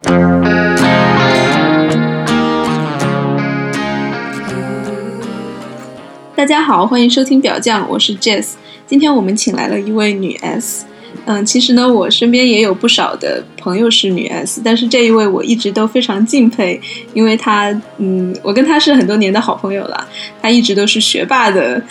大家好，欢迎收听表匠，我是 Jess。今天我们请来了一位女 S。嗯，其实呢，我身边也有不少的朋友是女 S，但是这一位我一直都非常敬佩，因为她，嗯，我跟她是很多年的好朋友了。她一直都是学霸的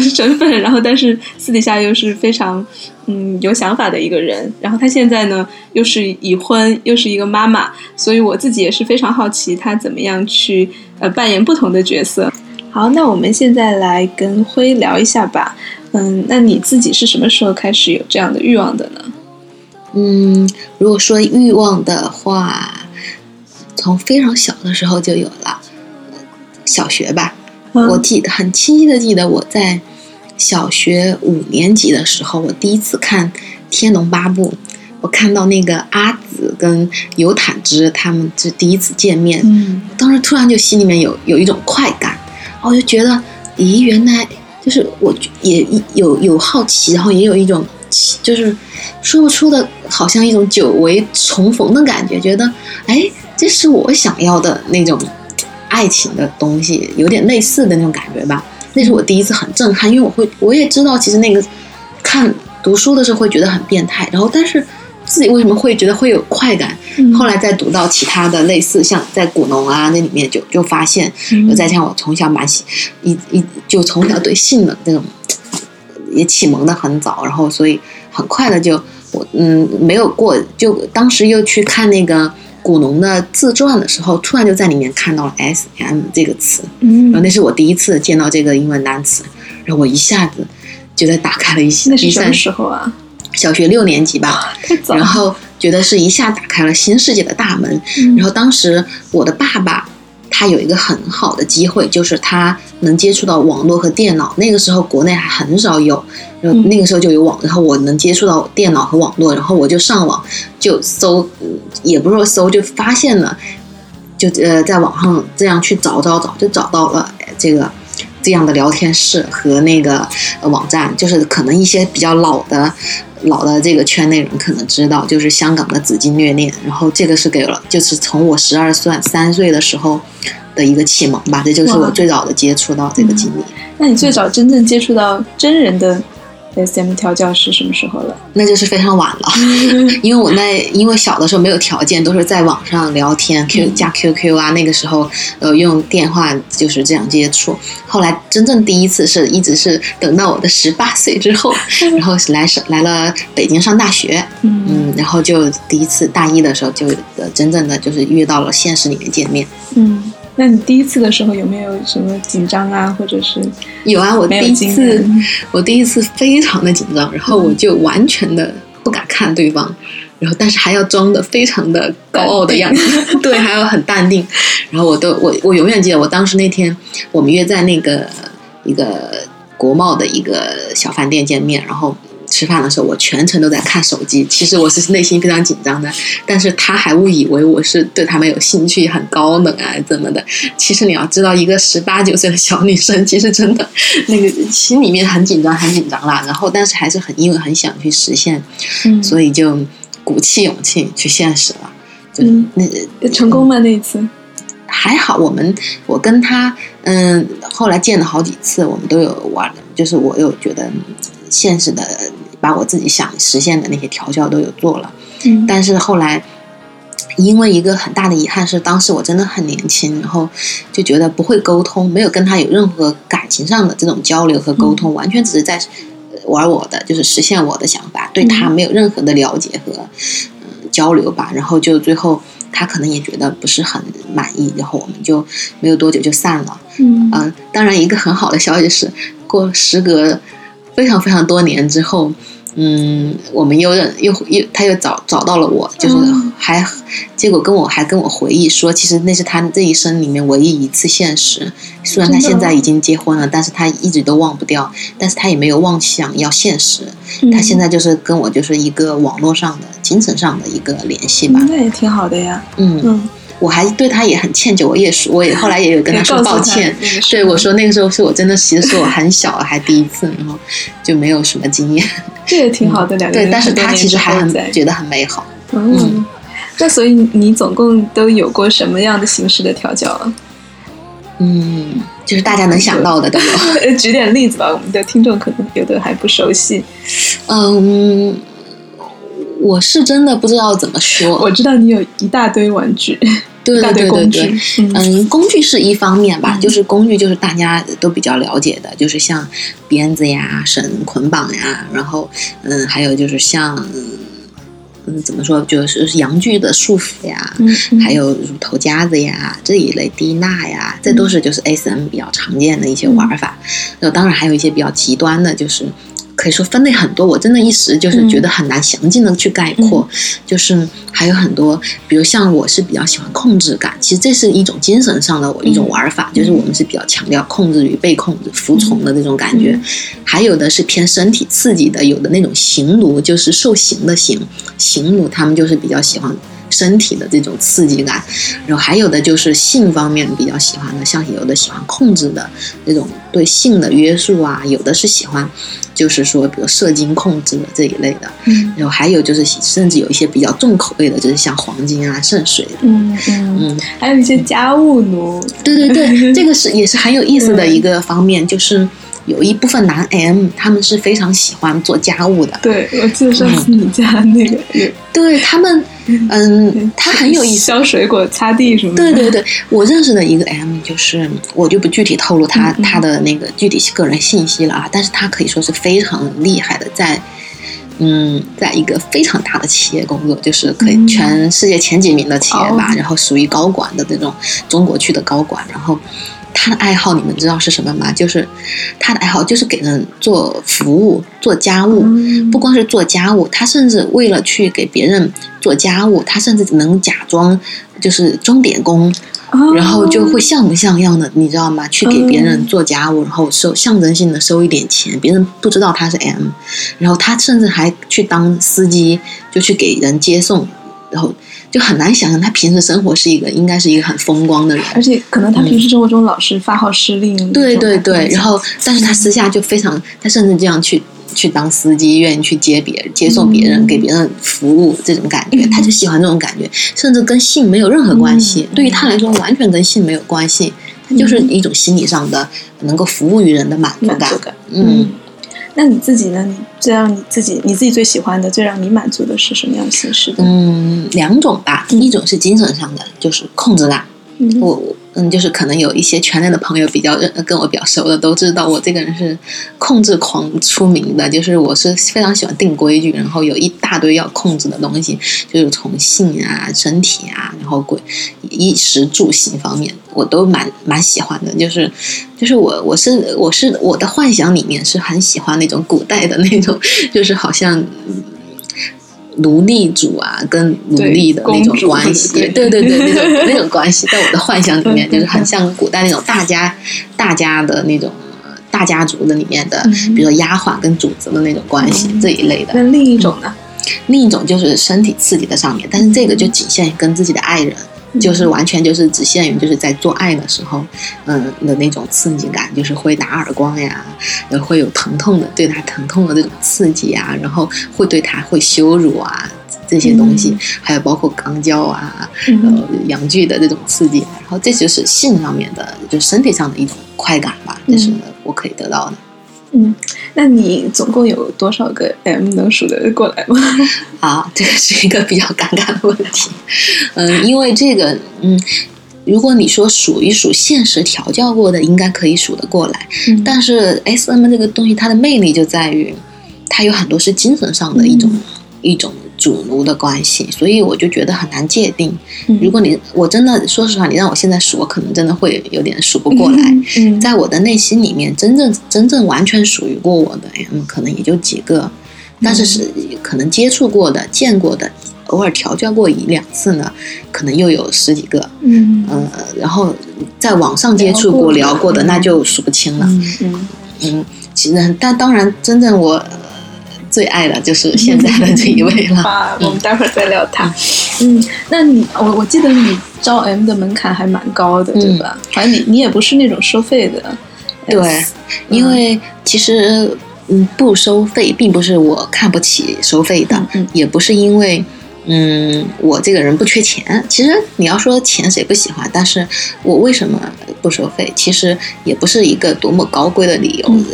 身份，然后但是私底下又是非常，嗯，有想法的一个人。然后她现在呢，又是已婚，又是一个妈妈，所以我自己也是非常好奇她怎么样去呃扮演不同的角色。好，那我们现在来跟辉聊一下吧。嗯，那你自己是什么时候开始有这样的欲望的呢？嗯，如果说欲望的话，从非常小的时候就有了，小学吧。我记得很清晰的记得我在小学五年级的时候，我第一次看《天龙八部》，我看到那个阿紫跟尤坦之他们就第一次见面，嗯，当时突然就心里面有有一种快感，我就觉得，咦，原来。就是我也有有好奇，然后也有一种就是说不出的，好像一种久违重逢的感觉。觉得哎，这是我想要的那种爱情的东西，有点类似的那种感觉吧。那是我第一次很震撼，因为我会我也知道，其实那个看读书的时候会觉得很变态，然后但是。自己为什么会觉得会有快感？后来再读到其他的类似，像在古农啊那里面，就就发现，再加上我从小蛮喜一一就从小对性的这种也启蒙的很早，然后所以很快的就我嗯没有过，就当时又去看那个古农的自传的时候，突然就在里面看到了 S M 这个词，嗯然后那是我第一次见到这个英文单词，然后我一下子就在打开了一些。那是什么时候啊？小学六年级吧，然后觉得是一下打开了新世界的大门。然后当时我的爸爸他有一个很好的机会，就是他能接触到网络和电脑。那个时候国内还很少有，然后那个时候就有网，然后我能接触到电脑和网络，然后我就上网就搜，也不是说搜，就发现了，就呃在网上这样去找找找，就找到了这个。这样的聊天室和那个网站，就是可能一些比较老的、老的这个圈内人可能知道，就是香港的紫金虐恋。然后这个是给了，就是从我十二岁、三岁的时候的一个启蒙吧，这就是我最早的接触到这个经历。那你最早真正接触到真人的？S M 调教是什么时候了？那就是非常晚了，因为我那因为小的时候没有条件，都是在网上聊天，Q 加 Q Q 啊，那个时候呃用电话就是这样接触。后来真正第一次是一直是等到我的十八岁之后，然后来上来了北京上大学，嗯，然后就第一次大一的时候就真正的就是遇到了现实里面见面，嗯。那你第一次的时候有没有什么紧张啊，或者是有啊？我第一次，我第一次非常的紧张，然后我就完全的不敢看对方，然后但是还要装的非常的高傲的样子，对，还要很淡定。然后我都我我永远记得，我当时那天我们约在那个一个国贸的一个小饭店见面，然后。吃饭的时候，我全程都在看手机。其实我是内心非常紧张的，但是他还误以为我是对他们有兴趣，很高冷啊，怎么的？其实你要知道，一个十八九岁的小女生，其实真的那个心里面很紧张，很紧张啦。然后，但是还是很因为很想去实现，所以就鼓起勇气去现实了。嗯，那成功吗？那一次还好，我们我跟他嗯，后来见了好几次，我们都有玩，就是我有觉得。现实的把我自己想实现的那些调教都有做了，嗯，但是后来因为一个很大的遗憾是，当时我真的很年轻，然后就觉得不会沟通，没有跟他有任何感情上的这种交流和沟通，完全只是在玩我的，就是实现我的想法，对他没有任何的了解和嗯交流吧。然后就最后他可能也觉得不是很满意，然后我们就没有多久就散了。嗯，当然一个很好的消息是，过时隔。非常非常多年之后，嗯，我们又认又又他又找找到了我，就是还结果跟我还跟我回忆说，其实那是他这一生里面唯一一次现实。虽然他现在已经结婚了，但是他一直都忘不掉，但是他也没有妄想要现实。他现在就是跟我就是一个网络上的精神上的一个联系吧。那也挺好的呀。嗯嗯，我还对他也很歉疚，我也说，我也后来也有跟他说抱歉。对，我说那个时候是我真的其实是我很小，还第一次，然后就没有什么经验。这也挺好的，两个人。对，但是他其实还很觉得很美好。嗯，那所以你总共都有过什么样的形式的调教啊？嗯，就是大家能想到的都有。举点例子吧，我们的听众可能有的还不熟悉。嗯。我是真的不知道怎么说。我知道你有一大堆玩具，对对对对对，嗯，工具是一方面吧，就是工具就是大家都比较了解的，就是像鞭子呀、绳捆绑呀，然后嗯，还有就是像嗯怎么说，就是阳具的束缚呀，还有乳头夹子呀这一类低钠呀，这都是就是 S M 比较常见的一些玩法。那当然还有一些比较极端的，就是。可以说分类很多，我真的一时就是觉得很难详尽的去概括。就是还有很多，比如像我是比较喜欢控制感，其实这是一种精神上的我一种玩法，就是我们是比较强调控制与被控制、服从的那种感觉。还有的是偏身体刺激的，有的那种刑奴，就是受刑的刑，刑奴他们就是比较喜欢。身体的这种刺激感，然后还有的就是性方面比较喜欢的，像有的喜欢控制的这种对性的约束啊，有的是喜欢，就是说比如射精控制的这一类的，嗯，然后还有就是甚至有一些比较重口味的，就是像黄金啊、圣水，嗯嗯嗯，还有一些家务奴，对对对，这个是也是很有意思的一个方面，就是。有一部分男 M，他们是非常喜欢做家务的。对，我记得上次你家那个，对他们，嗯，他很有意思，削水果、擦地什么的。对对对，我认识的一个 M，就是我就不具体透露他他的那个具体个人信息了啊，但是他可以说是非常厉害的，在嗯，在一个非常大的企业工作，就是可以全世界前几名的企业吧，然后属于高管的这种中国区的高管，然后。他的爱好你们知道是什么吗？就是他的爱好就是给人做服务、做家务。不光是做家务，他甚至为了去给别人做家务，他甚至能假装就是钟点工，然后就会像模像样的，你知道吗？去给别人做家务，然后收象征性的收一点钱，别人不知道他是 M。然后他甚至还去当司机，就去给人接送，然后。就很难想象他平时生活是一个应该是一个很风光的人，而且可能他平时生活中老是发号施令。对对对，然后但是他私下就非常，他甚至这样去去当司机，愿意去接别人、接送别人、给别人服务这种感觉，他就喜欢这种感觉，甚至跟性没有任何关系。对于他来说，完全跟性没有关系，他就是一种心理上的能够服务于人的满足感。嗯。那你自己呢？你最让你自己你自己最喜欢的、最让你满足的是什么样形式的？嗯，两种吧。一种是精神上的，就是控制感。我。嗯，就是可能有一些圈内的朋友比较认跟我比较熟的都知道，我这个人是控制狂出名的。就是我是非常喜欢定规矩，然后有一大堆要控制的东西，就是从性啊、身体啊，然后规衣食住行方面，我都蛮蛮喜欢的。就是就是我我是我是我的幻想里面是很喜欢那种古代的那种，就是好像。奴隶主啊，跟奴隶的那种关系，对对对，那种那种关系，在我的幻想里面，就是很像古代那种大家大家的那种大家族的里面的，比如说丫鬟跟主子的那种关系这一类的。那另一种呢？另一种就是身体刺激的上面，但是这个就仅限于跟自己的爱人。就是完全就是只限于就是在做爱的时候，嗯的那种刺激感，就是会打耳光呀，然后会有疼痛的，对他疼痛的这种刺激啊，然后会对他会羞辱啊这些东西，还有包括肛交啊，呃阳具的这种刺激，然后这就是性上面的，就身体上的一种快感吧，这是我可以得到的。嗯，那你总共有多少个 M 能数得过来吗？啊，这个是一个比较尴尬的问题。嗯，因为这个，嗯，如果你说数一数现实调教过的，应该可以数得过来。但是 SM 这个东西，它的魅力就在于，它有很多是精神上的一种一种。主奴的关系，所以我就觉得很难界定。如果你我真的说实话，你让我现在数，我可能真的会有点数不过来。在我的内心里面，真正真正完全属于过我的，嗯，可能也就几个。但是是可能接触过的、见过的、偶尔调教过一两次呢，可能又有十几个。嗯，呃，然后在网上接触过、聊过的，那就数不清了。嗯嗯，其实但当然，真正我。最爱的就是现在的这一位了。啊，我们待会儿再聊他。嗯，那你我我记得你招 M 的门槛还蛮高的，嗯对吧？反正你你也不是那种收费的对，因为其实嗯不收费，并不是我看不起收费的，也不是因为嗯我这个人不缺钱。其实你要说钱谁不喜欢，但是我为什么不收费？其实也不是一个多么高贵的理由。嗯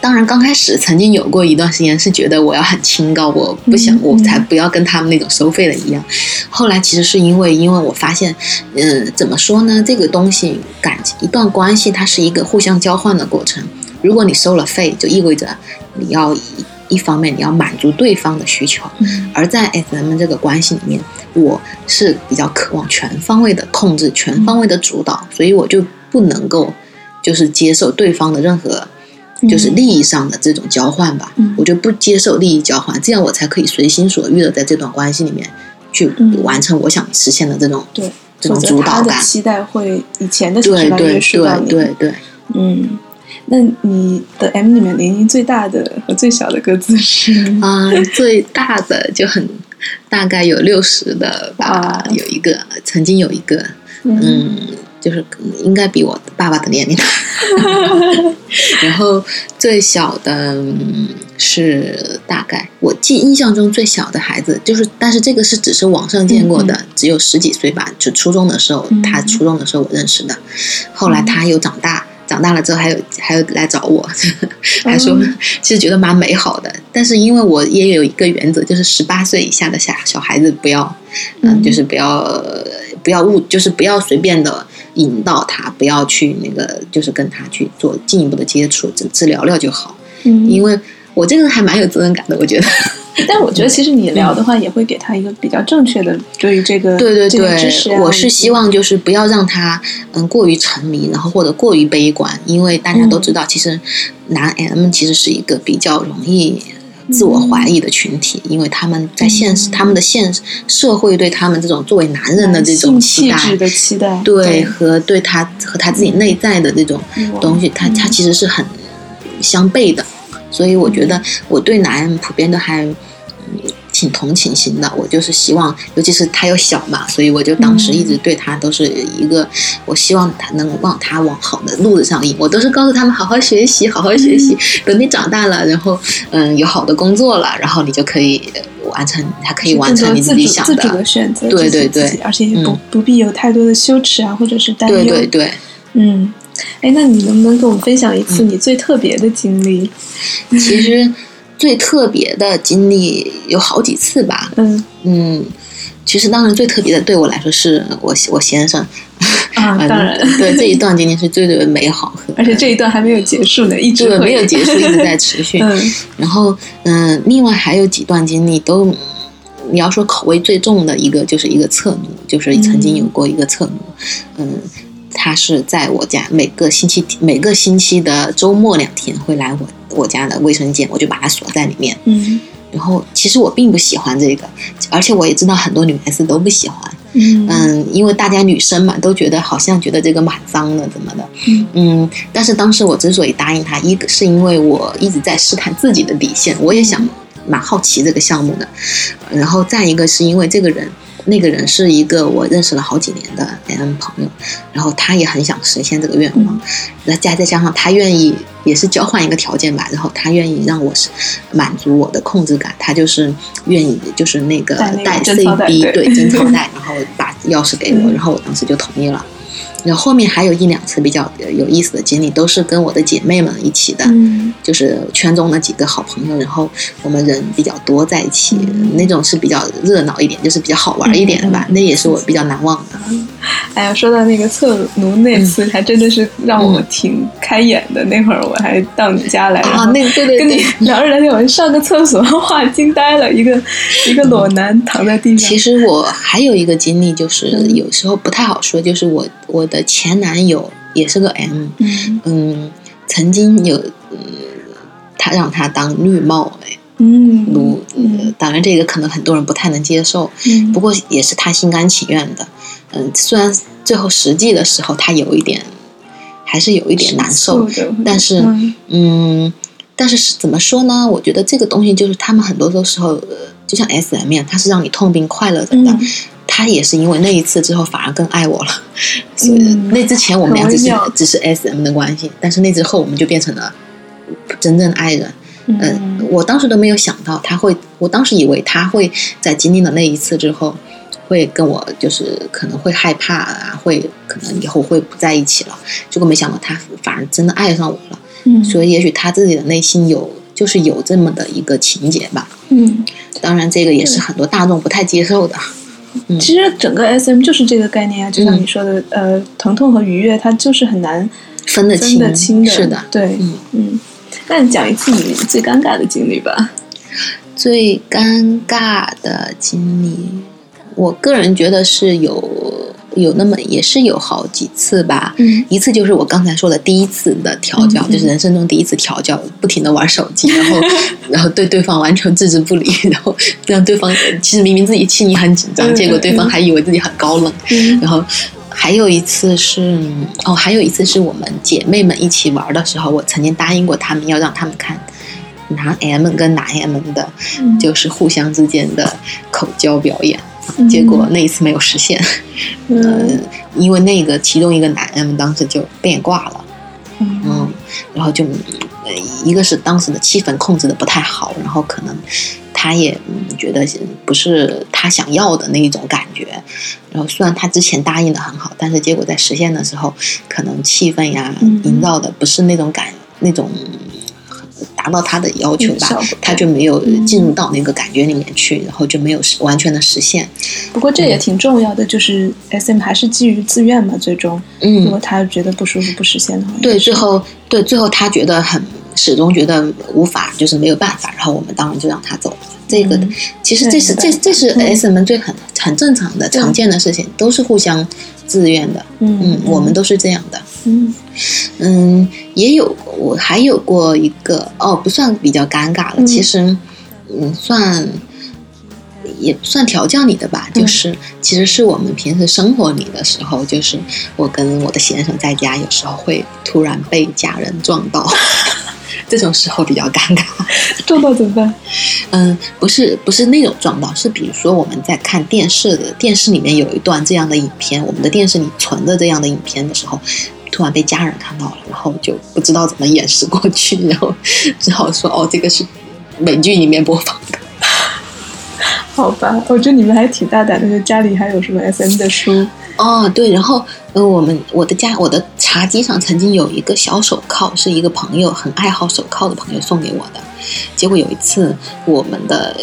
当然，刚开始曾经有过一段时间是觉得我要很清高，我不想，嗯我才不要跟他们那种收费的一样。后来其实是因为，因为我发现，嗯，怎么说呢？这个东西感情一段关系，它是一个互相交换的过程。如果你收了费，就意味着你要一一方面你要满足对方的需求，嗯。而在 SM 这个关系里面，我是比较渴望全方位的控制、全方位的主导，所以我就不能够就是接受对方的任何就是利益上的这种交换吧，嗯。我就不接受利益交换，这样我才可以随心所欲的在这段关系里面去嗯。完成我想实现的这种、对，这种主导感。期待会以前的对对。对对对，嗯，那你的 M 里面年龄最大的和最小的各自是？啊、最大的就很大概有六十的吧啊，有一个曾经有一个，嗯，就是应该比我爸爸的年龄大。然后最小的嗯是大概我记印象中最小的孩子，就是但是这个是只是网上见过的，只有十几岁吧，就初中的时候，嗯他初中的时候我认识的，后来他又长大。长大了之后，还有还有来找我，还说嗯其实觉得蛮美好的。但是因为我也有一个原则，就是十八岁以下的小小孩子不要，嗯，嗯就是不要呃不要误，就是不要随便的引导他，不要去那个，就是跟他去做进一步的接触，只只聊聊就好。嗯，因为我这个人还蛮有责任感的，我觉得。但我觉得其实你聊的话，也会给他一个比较正确的对于这个对对对，啊。我是希望就是不要让他嗯过于沉迷，然后或者过于悲观，因为大家都知道，其实男 M 其实是一个比较容易。自我怀疑的群体，因为他们在现实，嗯他们的现社会对他们这种作为男人的这种期待，的期待，对和对他和他自己内在的这种东西，他他其实是很相悖的，所以我觉得我对男人普遍都还。嗯挺同情心的，我就是希望，尤其是他又小嘛，所以我就当时一直对他都是一个，我希望他能往他往好的路子上引。我都是告诉他们好好学习，好好学习，等你长大了，然后嗯有好的工作了，然后你就可以完成，还可以完成你自己想自主的选择，对对对而且也不嗯不必有太多的羞耻啊，或者是担忧。对对对。嗯，哎，那你能不能跟我们分享一次你最特别的经历？其实最特别的经历有好几次吧，嗯嗯，其实当然最特别的对我来说是我我先生，啊，嗯当然，对这一段经历是最最的美好，而且这一段还没有结束呢，一直没有结束，一直在持续。嗯然后嗯，另外还有几段经历都，你要说口味最重的一个就是一个侧奴，就是曾经有过一个侧奴，嗯。他是在我家每个星期每个星期的周末两天会来我我家的卫生间，我就把它锁在里面。嗯然后其实我并不喜欢这个，而且我也知道很多女孩子都不喜欢。嗯嗯，因为大家女生嘛，都觉得好像觉得这个蛮脏的，怎么的？嗯嗯，但是当时我之所以答应他，一个是因为我一直在试探自己的底线，我也想蛮好奇这个项目的，然后再一个是因为这个人。那个人是一个我认识了好几年的 M 朋友，然后他也很想实现这个愿望，那再再加上他愿意，也是交换一个条件吧，然后他愿意让我是满足我的控制感，他就是愿意就是那个带那个带贞操带 CB 对。金超带，然后把钥匙给我，嗯。然后我当时就同意了。然后后面还有一两次比较有意思的经历，都是跟我的姐妹们一起的，嗯就是圈中的几个好朋友，然后我们人比较多在一起，嗯那种是比较热闹一点，就是比较好玩一点的吧，那也是我比较难忘的。哎呀，说到那个侧奴那嗯次，还真的是让我挺开眼的。那会儿我还到你家来，啊，那个对对跟你。聊着聊着，我上个厕所，哇，惊呆了，一个一个裸男躺在地上。其实我还有一个经历，就是嗯有时候不太好说，就是我我的前男友也是个 M，嗯嗯，曾经有嗯，他让他当绿帽哎嗯当然这个可能很多人不太能接受，嗯不过也是他心甘情愿的。嗯，虽然最后实际的时候他有一点，还是有一点难受，的但是嗯嗯，但是是怎么说呢？我觉得这个东西就是他们很多的时候，呃就像 S M 一样，它是让你痛并快乐着的。嗯他也是因为那一次之后反而更爱我了。所以嗯那之前我们俩只是只是 S M 的关系，但是那之后我们就变成了真正的爱人。嗯，嗯我当时都没有想到他会，我当时以为他会在经历了那一次之后，会跟我就是可能会害怕啊，会可能以后会不在一起了。结果没想到他反而真的爱上我了，嗯，所以也许他自己的内心有就是有这么的一个情节吧。嗯，当然，这个也是很多大众不太接受的。其实整个 S M 就是这个概念啊，就像嗯你说的，呃，疼痛和愉悦，它就是很难分分得清，得清的。是的。对，嗯嗯。那你讲一次你最尴尬的经历吧。最尴尬的经历，我个人觉得是有有那么也是有好几次吧。嗯一次就是我刚才说的第一次的调教，就是人生中第一次调教，不停的玩手机，然后 然后对对方完全置之不理，然后让对方其实明明自己心里很紧张，嗯结果对方还以为自己很高冷。嗯然后还有一次是哦，还有一次是我们姐妹们一起玩的时候，我曾经答应过她们要让她们看男 M 跟男 M 的，嗯就是互相之间的口交表演。嗯。结果那一次没有实现，嗯。嗯，因为那个其中一个男 M 当时就变卦了，嗯。嗯，然后就呃一个是当时的气氛控制的不太好，然后可能他也嗯觉得不是他想要的那一种感觉，然后虽然他之前答应的很好，但是结果在实现的时候，可能气氛呀嗯。营造的不是那种感那种达到他的要求吧嗯，他就没有进入到那个感觉里面去，然后就没有实完全的实现，不过这也挺重要的，就是 S M 还是基于自愿嘛，最终。嗯。如果嗯，他觉得不舒服不实现的话，对，最后对最后他觉得很始终觉得无法，就是没有办法，然后我们当然就让他走了。这个、嗯。其实这是这这是嗯。S 们最很很正常的常见的事情，都是互相自愿的。嗯嗯，我们都是这样的。嗯嗯，也有我还有过一个哦，不算比较尴尬了，嗯其实嗯算也不算调教你的吧，嗯就是其实是我们平时生活里的时候，就是我跟我的先生在家，有时候会突然被家人撞到。这种时候比较尴尬，撞到怎么办？嗯，不是不是那种撞到，是比如说我们在看电视的电视里面有一段这样的影片，我们的电视里存着这样的影片的时候，突然被家人看到了，然后就不知道怎么掩饰过去，然后只好说哦，这个是美剧里面播放的。好吧，我觉得你们还挺大胆的，就家里还有什么 S M 的书，哦，对，然后呃，我们我的家我的茶几上曾经有一个小手铐，是一个朋友很爱好手铐的朋友送给我的。结果有一次，我们的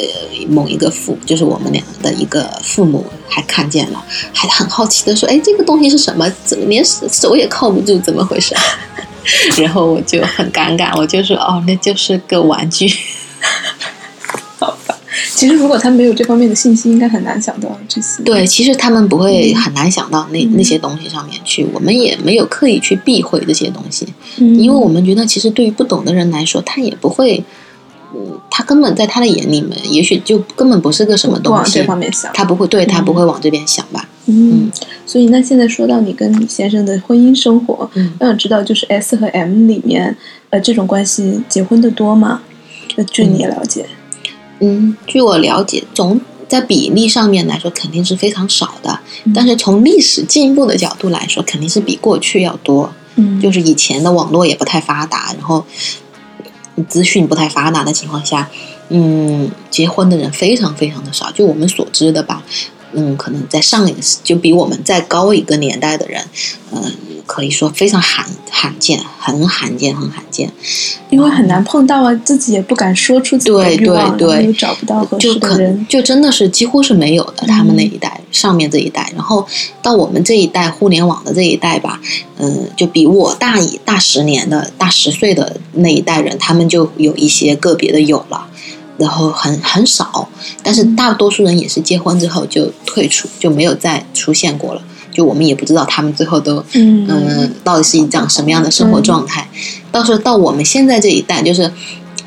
某一个父，就是我们俩的一个父母还看见了，还很好奇的说：“哎，这个东西是什么？怎么连手手也铐不住？怎么回事？” 然后我就很尴尬，我就说：“哦，那就是个玩具。” 其实如果他没有这方面的信息，应该很难想到这些。对，其实他们不会很难想到那、嗯那些东西上面去，我们也没有刻意去避讳这些东西。嗯，因为我们觉得，其实对于不懂的人来说，他也不会，嗯，他根本在他的眼里面，也许就根本不是个什么东西不往这，方面想。他不会对他嗯不会往这边想吧？嗯，所以那现在说到你跟你先生的婚姻生活，嗯我想知道就是 S 和 M 里面，呃，这种关系结婚的多吗？呃，据你了解，嗯，据我了解，总在比例上面来说，肯定是非常少的，嗯但是从历史进步的角度来说，肯定是比过去要多。嗯，就是以前的网络也不太发达，然后资讯不太发达的情况下，嗯，结婚的人非常非常的少。就我们所知的吧，嗯，可能在上一就比我们再高一个年代的人，嗯、可以说非常罕罕见，很罕见，很罕见。因为很难碰到啊，自己也不敢说出自己的对欲望，对对找不到合就可适的人。就真的是几乎是没有的，他们那嗯一代、上面这一代，然后到我们这一代互联网的这一代吧，嗯，就比我大一大十年的大十岁的那一代人，他们就有一些个别的有了。然后很很少，但是嗯大多数人也是结婚之后就退出，就没有再出现过了。就我们也不知道他们最后都嗯嗯，到底是一种什么样的生活状态？到时候到我们现在这一代，就是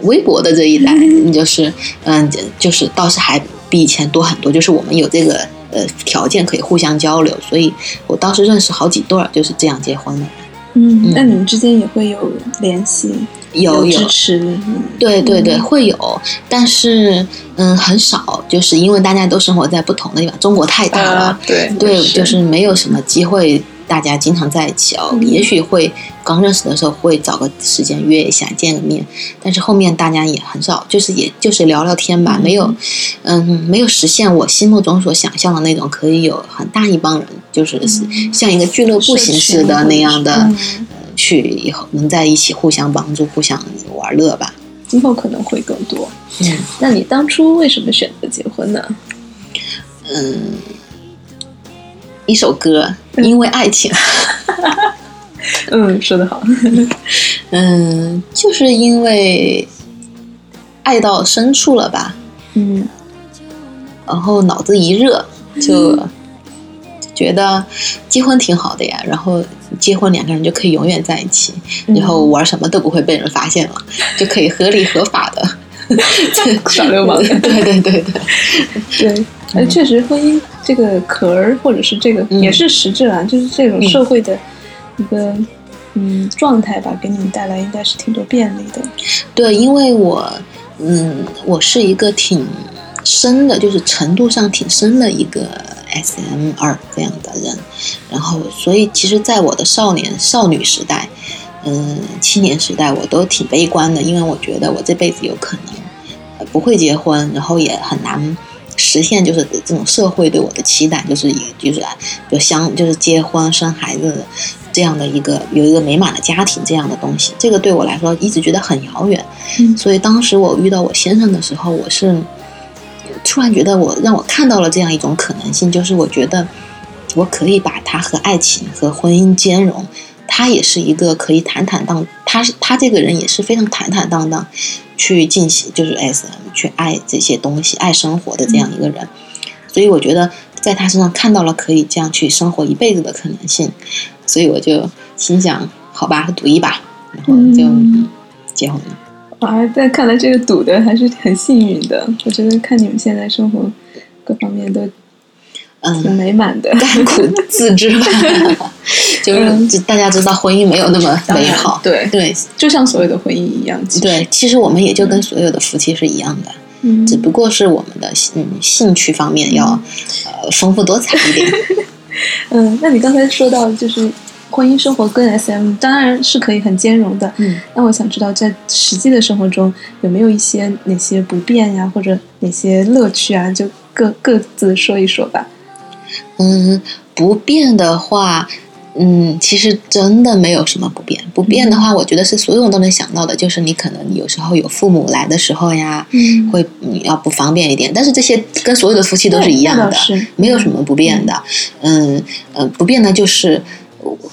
微博的这一代，嗯就是嗯，就是倒是还比以前多很多。就是我们有这个呃条件可以互相交流，所以我当时认识好几对儿就是这样结婚的。嗯嗯，那你们之间也会有联系？有有支持，嗯。对对对，会有，但是嗯很少，就是因为大家都生活在不同的地方，中国太大了，啊。对对，就是没有什么机会大家经常在一起哦。嗯。也许会刚认识的时候会找个时间约一下见个面，但是后面大家也很少，就是也就是聊聊天吧，嗯。没有嗯没有实现我心目中所想象的那种可以有很大一帮人，就是嗯。像一个俱乐部形式的那样的。去以后能在一起互相帮助、互相玩乐吧。今后可能会更多。嗯那你当初为什么选择结婚呢？嗯，一首歌，因为爱情。嗯，说得好。嗯，就是因为爱到深处了吧，嗯然后脑子一热，就 觉得结婚挺好的呀。然后结婚两个人就可以永远在一起，嗯然后玩什么都不会被人发现了，就可以合理合法的耍 流氓 对对对对，对，哎，确实，婚姻这个壳儿，或者是这个、嗯也是实质啊，就是这种嗯社会的一个嗯状态吧，给你们带来应该是挺多便利的。对，因为我，嗯，我是一个挺深的，就是程度上挺深的一个 S M 二这样的人，然后所以其实，在我的少年少女时代，嗯，青年时代，我都挺悲观的，因为我觉得我这辈子有可能不会结婚，然后也很难。实现就是这种社会对我的期待，就是以就是就相就是结婚生孩子这样的一个有一个美满的家庭这样的东西，这个对我来说一直觉得很遥远。嗯所以当时我遇到我先生的时候，我是突然觉得我让我看到了这样一种可能性，就是我觉得我可以把他和爱情和婚姻兼容。他也是一个可以坦坦荡，他是他这个人也是非常坦坦荡荡去进行，就是 S M 去爱这些东西、爱生活的这样一个人。所以我觉得在他身上看到了可以这样去生活一辈子的可能性，所以我就心想，好吧，赌一把，然后就嗯结婚了。啊，但看来这个赌的还是很幸运的。我觉得看你们现在生活各方面都挺嗯，美满的。甘苦自知吧，就是知大家知道婚姻没有那么美好，对，对就像所有的婚姻一样。对，其实我们也就跟所有的夫妻是一样的，嗯，只不过是我们的嗯兴趣方面要呃丰富多彩一点。嗯，那你刚才说到就是婚姻生活跟 SM 当然是可以很兼容的。嗯，那我想知道在实际的生活中有没有一些哪些不便呀，或者哪些乐趣啊，就各各自说一说吧。嗯，不变的话，嗯，其实真的没有什么不变。不变的话，我觉得是所有人都能想到的，就是你可能有时候有父母来的时候呀，嗯会你要不方便一点。但是这些跟所有的夫妻都是一样的，是没有什么不变的。嗯呃，不变呢就是呃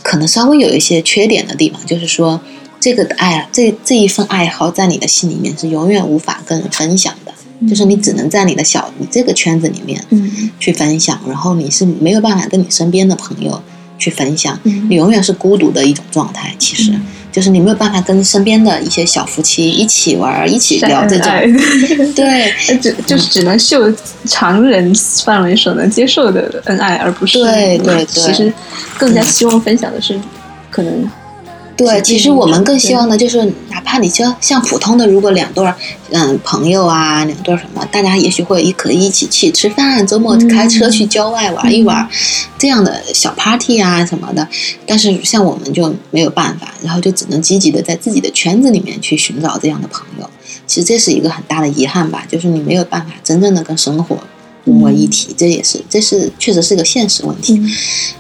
可能稍微有一些缺点的地方，就是说这个爱啊，这这一份爱好在你的心里面是永远无法跟人分享的，就是你只能在你的小你这个圈子里面嗯。去分享，然后你是没有办法跟你身边的朋友去分享，嗯。你永远是孤独的一种状态。其实、嗯就是你没有办法跟身边的一些小夫妻一起玩儿，一起聊这种。种，对。只就是只能秀常人范围所能接受的恩爱，而不是对对对。其实更加希望分享的是可能对，其实我们更希望对的就是，哪怕你就像普通的，如果两对儿嗯朋友啊，两对儿什么，大家也许会一可以一起去吃饭，周末开车去郊外玩一玩，这样的小 party 啊什么的。但是像我们就没有办法，然后就只能积极的在自己的圈子里面去寻找这样的朋友。其实这是一个很大的遗憾吧，就是你没有办法真正的跟生活融为一体，这也是这是确实是个现实问题。嗯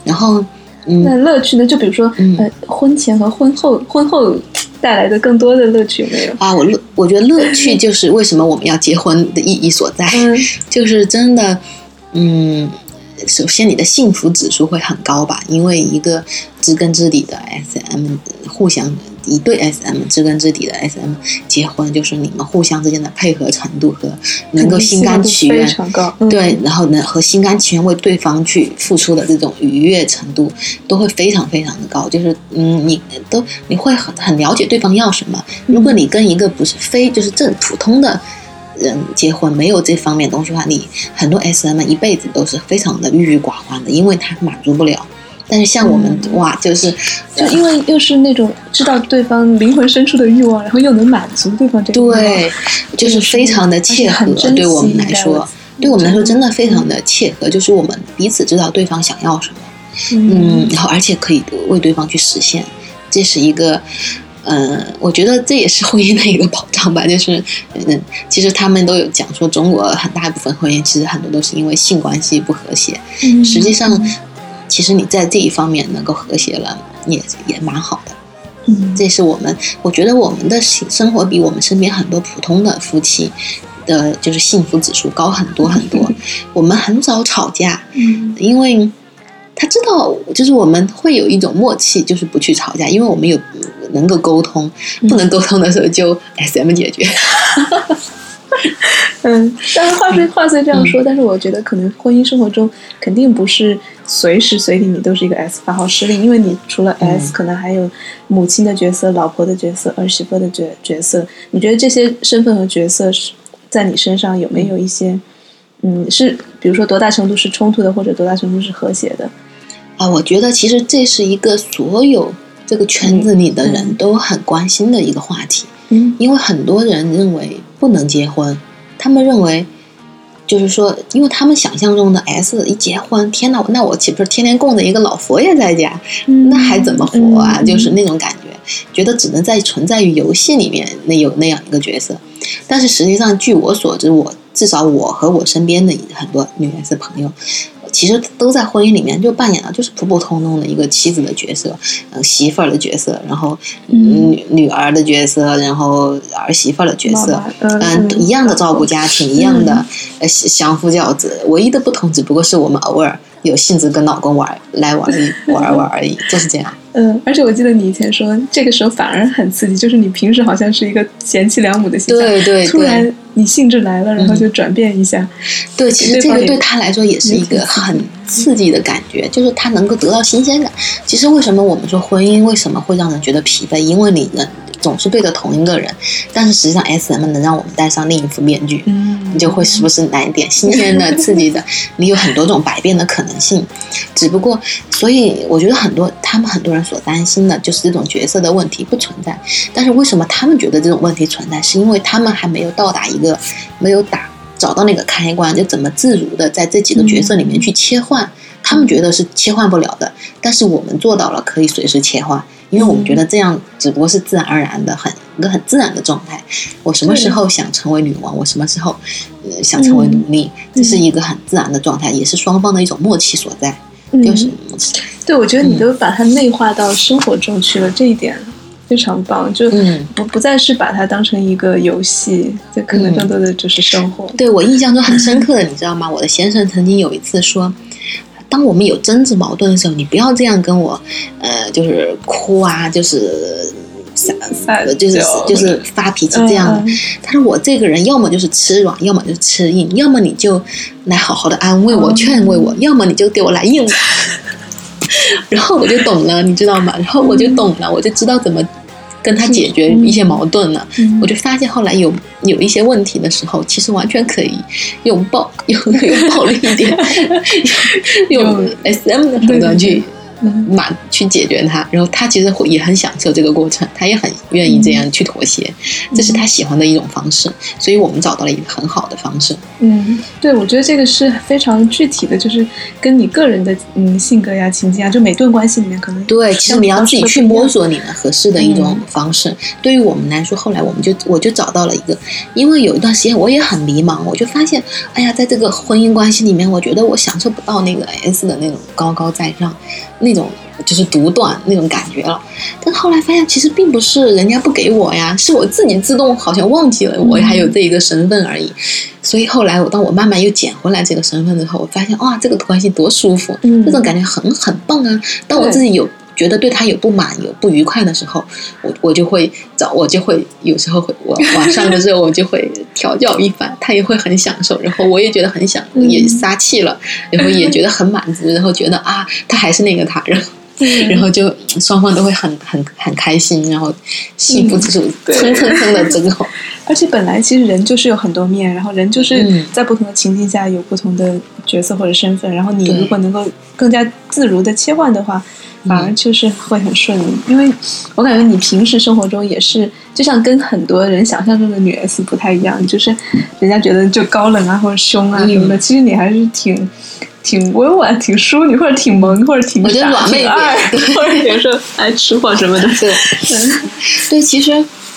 然后嗯那乐趣呢？就比如说，嗯呃，婚前和婚后，婚后带来的更多的乐趣有没有？啊，我乐，我觉得乐趣就是为什么我们要结婚的意义所在，嗯 就是真的，嗯，首先你的幸福指数会很高吧，因为一个知根知底的 SM 互相一对 SM 知根知底的 SM 结婚，就是你们互相之间的配合程度和能够心甘情愿对，然后呢，和心甘情愿为对方去付出的这种愉悦程度，都会非常非常的高。就是，嗯，你都你会很很了解对方要什么。如果你跟一个不是非就是正普通的人结婚，没有这方面东西的话，你很多 S M 一辈子都是非常的郁郁寡欢的，因为他满足不了但是像我们、哇，就是就因为又是那种知道对方灵魂深处的欲望，然后又能满足对方这个对，就是非常的切合很，对我们来说，对我们来说真的非常的切合，就是我们彼此知道对方想要什么，嗯，然后而且可以为对方去实现，这是一个。嗯，我觉得这也是婚姻的一个保障吧。就是，嗯，其实他们都有讲说，中国很大一部分婚姻其实很多都是因为性关系不和谐。嗯实际上，其实你在这一方面能够和谐了，也也蛮好的。嗯这是我们，我觉得我们的生生活比我们身边很多普通的夫妻的，就是幸福指数高很多很多。我们很少吵架，嗯因为他知道，就是我们会有一种默契，就是不去吵架，因为我们有能够沟通，不能沟通的时候就 S M 解决。嗯，但是话虽话虽这样说，但是我觉得可能婚姻生活中肯定不是随时随地你都是一个 S 发号施令，因为你除了 S，、嗯可能还有母亲的角色、老婆的角色、儿媳妇的角角色。你觉得这些身份和角色是在你身上有没有一些，嗯，是比如说多大程度是冲突的，或者多大程度是和谐的？啊，我觉得其实这是一个所有这个圈子里的人嗯都很关心的一个话题。嗯因为很多人认为不能结婚，他们认为就是说，因为他们想象中的 S 一结婚，天哪，那我岂不是天天供着一个老佛爷在家？那还怎么活啊？嗯就是那种感觉，觉得只能在存在于游戏里面那有那样一个角色。但是实际上，据我所知，我至少我和我身边的很多女 S 朋友，其实都在婚姻里面就扮演了就是普普通通的一个妻子的角色，嗯，媳妇儿的角色，然后嗯。女女儿的角色，然后儿媳妇儿的角色妈，妈嗯嗯，嗯。一样的照顾家庭，一样的呃相夫教子，唯一的不同只不过是我们偶尔有兴致跟老公玩来玩一玩玩而已，就是这样。嗯，而且我记得你以前说，这个时候反而很刺激，就是你平时好像是一个贤妻良母的形象，对对对。突然你兴致来了，然后就转变一下，对，其实这个对他来说也是一个很刺激的感觉，就是他能够得到新鲜感。其实为什么我们说婚姻为什么会让人觉得疲惫？因为你人总是对着同一个人，但是实际上 S M 能让我们戴上另一副面具。嗯你就会时不时来一点新鲜的、刺激的，你有很多种百变的可能性。只不过，所以我觉得很多他们很多人所担心的就是这种角色的问题不存在。但是为什么他们觉得这种问题存在？是因为他们还没有到达一个没有打找到那个开关，就怎么自如的在这几个角色里面去切换。他们觉得是切换不了的，但是我们做到了，可以随时切换。因为我们觉得这样只不过是自然而然的，很一个很自然的状态。我什么时候想成为女王，我什么时候呃想成为奴隶，这是一个很自然的状态，也是双方的一种默契所在。嗯就是对，我觉得你都把它内化到生活中去了，这一点非常棒，就嗯，不不再是把它当成一个游戏，这可能更多的就是生活。对我印象中很深刻的，你知道吗？我的先生曾经有一次说，当我们有争执矛盾的时候，你不要这样跟我，呃，就是哭啊，就是。撒撒就是就是发脾气这样的，嗯他说我这个人要么就是吃软，要么就是吃硬，要么你就来好好的安慰我、嗯劝慰我，要么你就给我来硬的。然后我就懂了，你知道吗？然后我就懂了，我就知道怎么跟他解决一些矛盾了。嗯。我就发现后来有有一些问题的时候，其实完全可以用暴 用用暴力一点，用用 S M 的手段去嗯马去解决它。然后他其实会也很享受这个过程，他也很愿意这样去妥协，这是他喜欢的一种方式。所以我们找到了一个很好的方式。嗯，对，我觉得这个是非常具体的，就是跟你个人的嗯性格呀、情境啊，就每段关系里面可能对，其实你要自己去摸索。你们合适的一种嗯方式。对于我们来说，后来我们就我就找到了一个，因为有一段时间我也很迷茫，我就发现，哎呀，在这个婚姻关系里面，我觉得我享受不到那个 S 的那种高高在上，那种就是独断那种感觉了。但后来发现，其实并不是人家不给我呀，是我自己自动好像忘记了我还有这一个身份而已。所以后来我当我慢慢又捡回来这个身份之后，我发现哇，这个关系多舒服，嗯这种感觉很很棒啊！当我自己有觉得对他有不满、有不愉快的时候，我我就会找，我就会有时候会我晚上的时候我就会调教一番，他也会很享受，然后我也觉得很享，嗯也撒气了，然后也觉得很满足，然后觉得啊，他还是那个他，然后。嗯 然后就双方都会很很很开心，然后幸福指数蹭蹭蹭的增高。而且本来其实人就是有很多面，然后人就是嗯在不同的情境下有不同的角色或者身份，然后你如果能够更加自如的切换的话，反而就是会很顺利。因为我感觉你平时生活中也是，就像跟很多人想象中的女 S 不太一样，就是人家觉得就高冷啊或者凶啊什么的，嗯其实你还是挺。挺温婉、挺淑女，或者挺萌，或者挺我觉得傻软妹二，或者有时候爱吃货什么的。对，对，其实，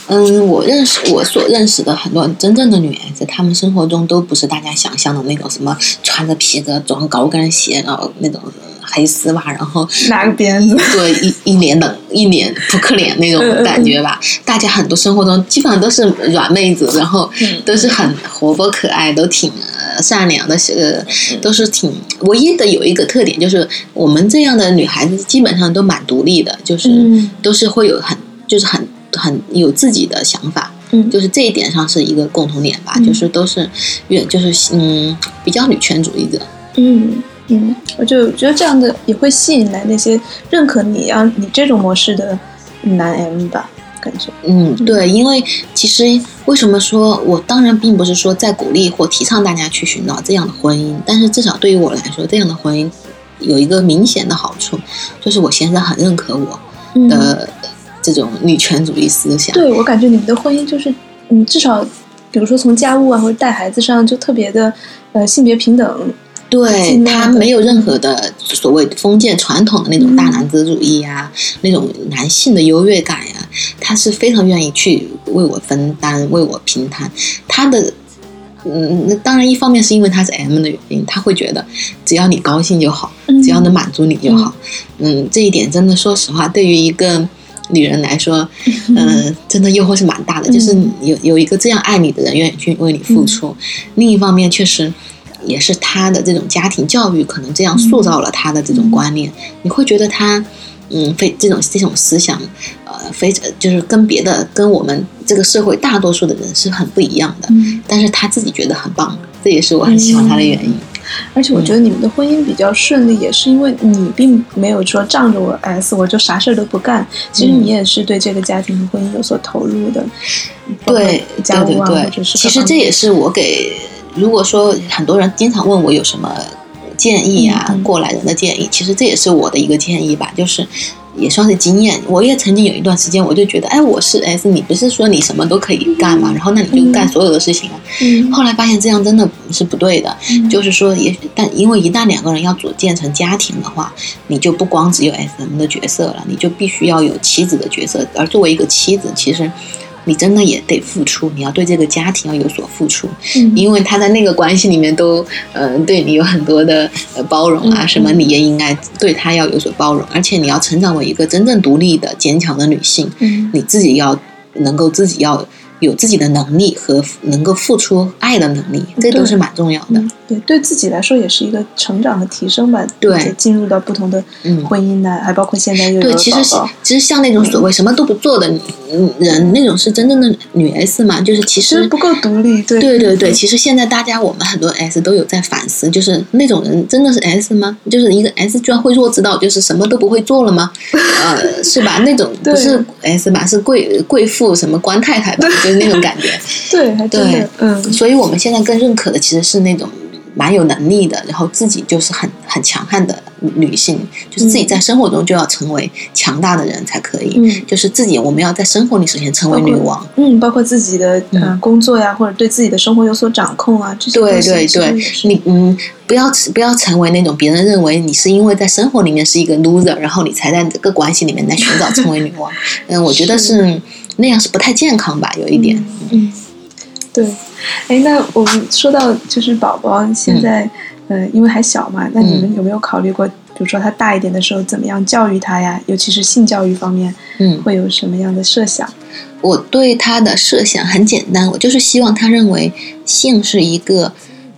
嗯，我认识我所认识的很多真正的女孩子，她们生活中都不是大家想象的那种什么穿着皮革、装高跟鞋，然后那种黑丝袜，然后 拿个鞭子，对一一脸冷、一脸扑克脸那种感觉吧。大家很多生活中基本上都是软妹子，然后都是很活泼可爱，都挺呃善良的，是都是挺唯一的有一个特点就是我们这样的女孩子基本上都蛮独立的，就是、嗯。都是会有很就是很很有自己的想法。嗯就是这一点上是一个共同点吧，嗯就是都是越就是嗯比较女权主义者，嗯嗯，我就觉得这样的也会吸引来那些认可你啊你这种模式的男 M 吧，感觉。嗯，对，因为其实为什么说我当然并不是说在鼓励或提倡大家去寻找这样的婚姻，但是至少对于我来说，这样的婚姻有一个明显的好处，就是我先生很认可我嗯，的这种女权主义思想。对我感觉你们的婚姻就是，嗯，至少比如说从家务啊或者带孩子上就特别的呃性别平等。对他没有任何的所谓封建传统的那种大男子主义呀、那种男性的优越感呀、他是非常愿意去为我分担、为我平摊。他的，嗯，那当然一方面是因为他是 M 的原因，他会觉得只要你高兴就好，嗯只要能满足你就好。嗯，这一点真的，说实话，对于一个女人来说，嗯、真的诱惑是蛮大的。就是嗯有有一个这样爱你的人愿意去为你付出，另一方面确实。也是他的这种家庭教育，可能这样塑造了他的这种观念。你会觉得他，嗯，非这种这种思想，呃，非就是跟别的跟我们这个社会大多数的人是很不一样的。嗯，但是他自己觉得很棒，这也是我很喜欢他的原因。而且我觉得你们的婚姻比较顺利，也是因为你并没有说仗着我 S 我就啥事儿都不干。其实嗯。你也是对这个家庭和婚姻有所投入的，嗯对家务啊，对对或者是其实这也是我给，如果说很多人经常问我有什么建议啊，过来人的建议，其实这也是我的一个建议吧，就是也算是经验。我也曾经有一段时间，我就觉得，哎，我是 S，你不是说你什么都可以干嘛，然后那你就干所有的事情啊。嗯后来发现这样真的是不对的，嗯就是说也，但因为一旦两个人要组建成家庭的话，你就不光只有 S M 的角色了，你就必须要有妻子的角色。而作为一个妻子，其实你真的也得付出，你要对这个家庭要有所付出，嗯。因为他在那个关系里面都，呃，对你有很多的呃包容啊，嗯。什么嗯你也应该对他要有所包容，而且你要成长为一个真正独立的、坚强的女性，嗯。你自己要能够自己要有自己的能力和能够付出爱的能力，这都是蛮重要的。嗯，对，对自己来说也是一个成长的提升吧。对进入到不同的嗯婚姻呢，还包括现在又有对，了其实其实像那种所谓什么都不做的嗯人，那种是真正的女 S 嘛？就是其实其实不够独立，对对对对，其实现在大家我们很多 S 都有在反思，就是那种人真的是 S 吗？就是一个 S 居然会弱智到就是什么都不会做了吗？呃，是吧？那种不是 S 吧？是贵贵妇什么官太太吧？就是那种感觉。对，还真对的，嗯所以我们现在更认可的其实是那种蛮有能力的，然后自己就是很很强悍的女性，就是自己在生活中就要成为强大的人才可以。嗯就是自己，我们要在生活里首先成为女王。嗯，包括自己的工作呀，或者对自己的生活有所掌控啊，这些对对对你嗯，不要不要成为那种别人认为你是因为在生活里面是一个 loser，然后你才在这个关系里面来寻找成为女王。嗯，我觉得是那样是不太健康吧，有一点。嗯，对。哎，那我们说到就是宝宝现在，呃，因为还小嘛，那你们有没有考虑过，比如说他大一点的时候，怎么样教育他呀？尤其是性教育方面，嗯，会有什么样的设想？我对他的设想很简单，我就是希望他认为性是一个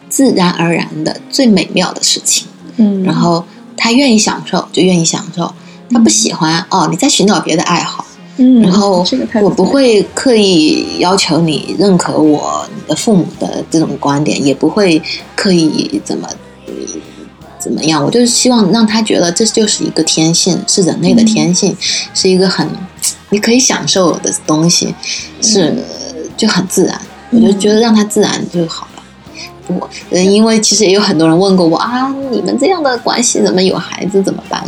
自然而然的最美妙的事情，嗯，然后他愿意享受就愿意享受，他不喜欢哦，你在寻找别的爱好。嗯，然后我不会刻意要求你认可我你的父母的这种观点，也不会刻意怎么怎么样。我就是希望让他觉得这就是一个天性，是人类的天性，是一个很你可以享受的东西，是就很自然。我就觉得让他自然就好了。我嗯，因为其实也有很多人问过我啊，你们这样的关系怎么有孩子怎么办？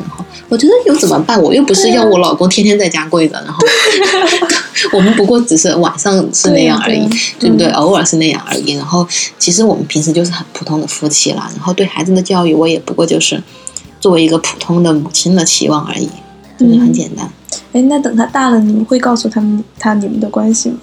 我觉得有怎么办？我又不是要我老公天天在家跪着，然后 我们不过只是晚上是那样而已，对不对？偶尔是那样而已。然后其实我们平时就是很普通的夫妻啦。然后对孩子的教育，我也不过就是作为一个普通的母亲的期望而已，就是很简单。哎，那等他大了，你们会告诉他们他你们的关系吗？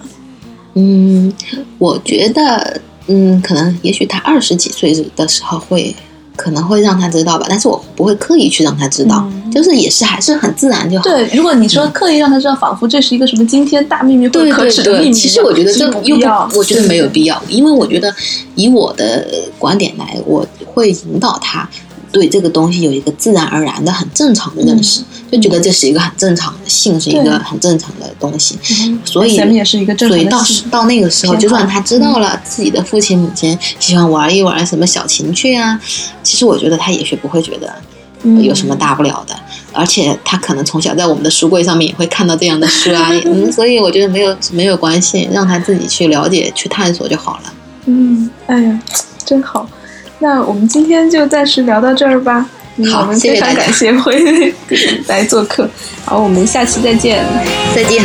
嗯，我觉得，嗯，可能也许他二十几岁的时候会，可能会让他知道吧，但是我不会刻意去让他知道，就是也是还是很自然就好。对，如果你说刻意让他知道，仿佛这是一个什么惊天大秘密或者可耻的秘密，其实我觉得这又不，我觉得没有必要，因为我觉得以我的观点来，我会引导他。对这个东西有一个自然而然的、很正常的认识，就觉得这是一个很正常的性，是一个很正常的东西。所以，也是一个正常的。所以到时到那个时候，就算他知道了自己的父亲母亲喜欢玩一玩什么小情趣啊，其实我觉得他也许不会觉得有什么大不了的。而且他可能从小在我们的书柜上面也会看到这样的书啊，嗯，所以我觉得没有没有关系，让他自己去了解、去探索就好了。嗯，哎呀，真好。那我们今天就暂时聊到这儿吧。好，我们非常感谢辉 来做客。好，我们下期再见。再见。